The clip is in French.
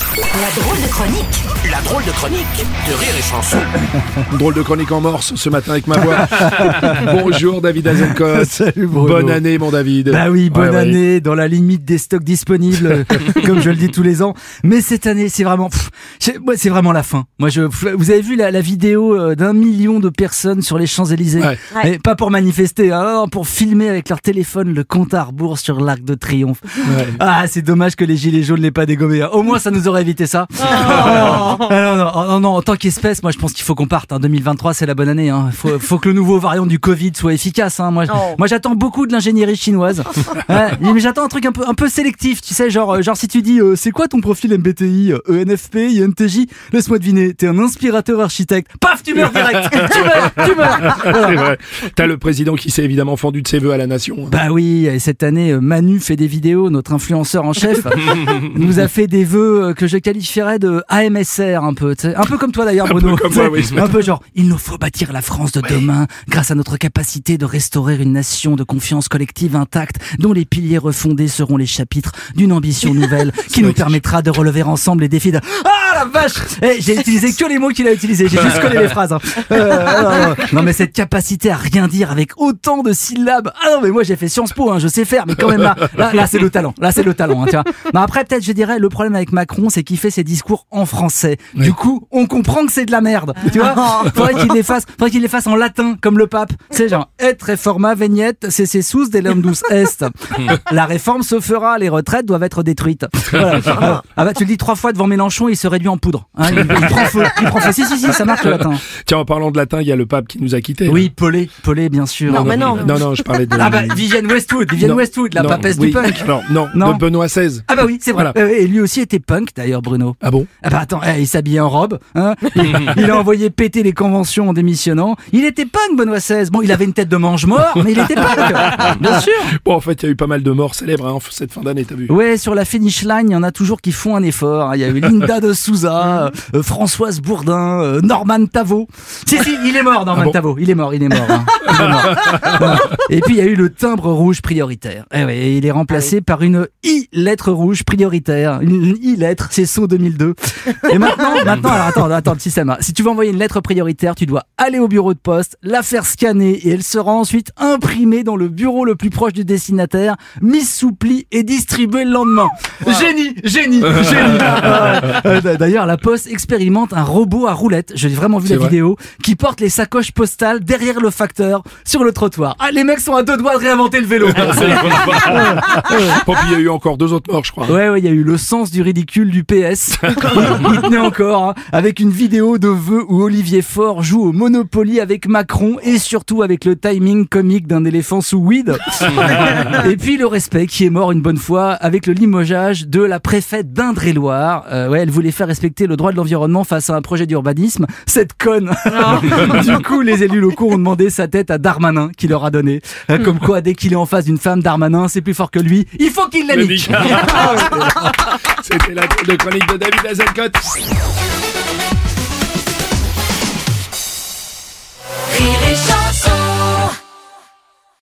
La drôle de chronique La drôle de chronique de Rire et Chanson. Drôle de chronique en morse ce matin avec ma voix. Bonjour David Azencote. Salut, Bruno. Bonne année mon David. Bah oui, bonne Ouais, ouais. année, dans la limite des stocks disponibles, comme je le dis tous les ans. Mais cette année, c'est vraiment, c'est- moi, c'est vraiment la fin. Moi, je, vous avez vu la, la vidéo euh, d'un million de personnes sur les Champs Élysées Ouais. Mais pas pour manifester, hein, non, pour filmer avec leur téléphone le compte à rebours sur l'Arc de Triomphe. Ouais. Ah, c'est dommage que les gilets jaunes l'aient pas dégommé. hein. Au moins, ça nous aurait évité ça. Non, non, oh, non, non, en tant qu'espèce, moi, je pense qu'il faut qu'on parte. Hein. 2023, c'est la bonne année. Hein. Faut, faut que le nouveau variant du Covid soit efficace. Hein. Moi, moi, j'attends beaucoup de l'ingénierie chinoise. Ouais, mais j'attends un truc un peu, un peu sélectif. Tu sais, genre, euh, genre si tu dis, euh, c'est quoi ton profil MBTI, euh, ENFP, INTJ Laisse-moi deviner. T'es un inspirateur architecte. Paf, tu meurs direct. tu meurs, tu meurs. Voilà. C'est vrai. T'as le président qui s'est évidemment fendu de ses voeux à la nation. Bah oui, et cette année, Manu fait des vidéos, notre influenceur en chef, nous a fait des vœux que je qualifierais de AMSR un peu. Un peu comme toi d'ailleurs peu Bruno, sais, moi, oui, un peu genre, il nous faut bâtir la France de demain grâce à notre capacité de restaurer une nation de confiance collective intacte dont les piliers refondés seront les chapitres d'une ambition nouvelle qui nous permettra de relever ensemble les défis de... Ah la vache Eh, J'ai utilisé que les mots qu'il a utilisés, j'ai juste collé les phrases. hein. Euh, non, non, non, mais cette capacité à rien dire avec autant de syllabes. Ah non mais moi j'ai fait Sciences Po, hein, je sais faire, mais quand même là, là, là, c'est le talent. Là c'est le talent. Hein, tu vois. Mais après peut-être je dirais le problème avec Macron c'est qu'il fait ses discours en français. Du coup on comprend que c'est de la merde. Tu vois Faudrait qu'il les fasse, faudrait qu'il les fasse en latin comme le pape. C'est genre et reforma veniet c'est sous de l'undus est. La réforme se fera, les retraites doivent être détruites. Voilà. Ah bah tu le dis trois fois devant Mélenchon, il se réduit en poudre. Hein, il, il prend feu, il prend feu. Si si si, ça marche le latin. Tiens, en parlant de latin, il y a le pape qui nous a quittés. Oui, Pelé, Pelé bien sûr. Non, mais non. Non, non, je parlais de. Ah bah Vivienne Westwood, Vivienne Non, Westwood, la non, papesse oui. du punk. Non, non, Non. de Benoît XVI. Ah bah oui, c'est vrai. Voilà. Euh, et lui aussi était punk d'ailleurs, Bruno. Ah bon? Ah bah attends, eh, il s'habillait en robe, hein il, il a envoyé péter les conventions en démissionnant. Il était punk, Benoît XVI. Bon, il avait une tête de mange-mort, mais il était punk. Bien sûr. Bon, en fait, il y a eu pas mal de morts célèbres hein, cette fin d'année, t'as vu Ouais, sur la finish line, il y en a toujours qui font un effort. hein. Il y a eu Linda de Souza, euh, Françoise Bourdin, euh, Norman Tavo. Si, si, il est mort, Norman Ah bon Tavo. Il est mort, il est mort. hein. Il est mort. Voilà. Et puis, il y a eu le timbre rouge prioritaire. Eh ouais, et il est remplacé par une I-lettre rouge prioritaire. Une I-lettre, c'est son 2002. Et maintenant, maintenant, alors attends, attends, le système. hein. Si tu veux envoyer une lettre prioritaire, tu dois aller au bureau de poste, la faire scanner et elle sera ensuite imprimée dans le bureau le plus proche du destinataire, mise sous pli et distribuée le lendemain. Génie, génie, génie. Euh, D'ailleurs, la Poste expérimente un robot à roulette. J'ai vraiment vu la vrai vidéo qui porte les sacoches postales derrière le facteur sur le trottoir. Ah, les mecs sont à deux doigts de réinventer le vélo. Puis il y a eu encore deux autres morts, je crois. Ouais, ouais, il y a eu le sens du ridicule du PS. il tenait encore, hein, avec une vidéo de vœux où Olivier Faure joue au Monopoly avec Macron et surtout avec le timing comique d'un éléphant sous weed. et puis le respect qui est mort une bonne fois avec le limogeage de la préfète d'Indre-et-Loire. Euh, ouais, elle voulait faire respecter le droit de l'environnement face à un projet d'urbanisme. Cette conne. du coup, les élus locaux ont demandé sa tête à Darmanin qui leur a donné. Euh, Comme quoi, dès qu'il est en face d'une femme, Darmanin, c'est plus fort que lui. Il faut qu'il la nique. nique. C'était la drôle de chronique de David Azencote.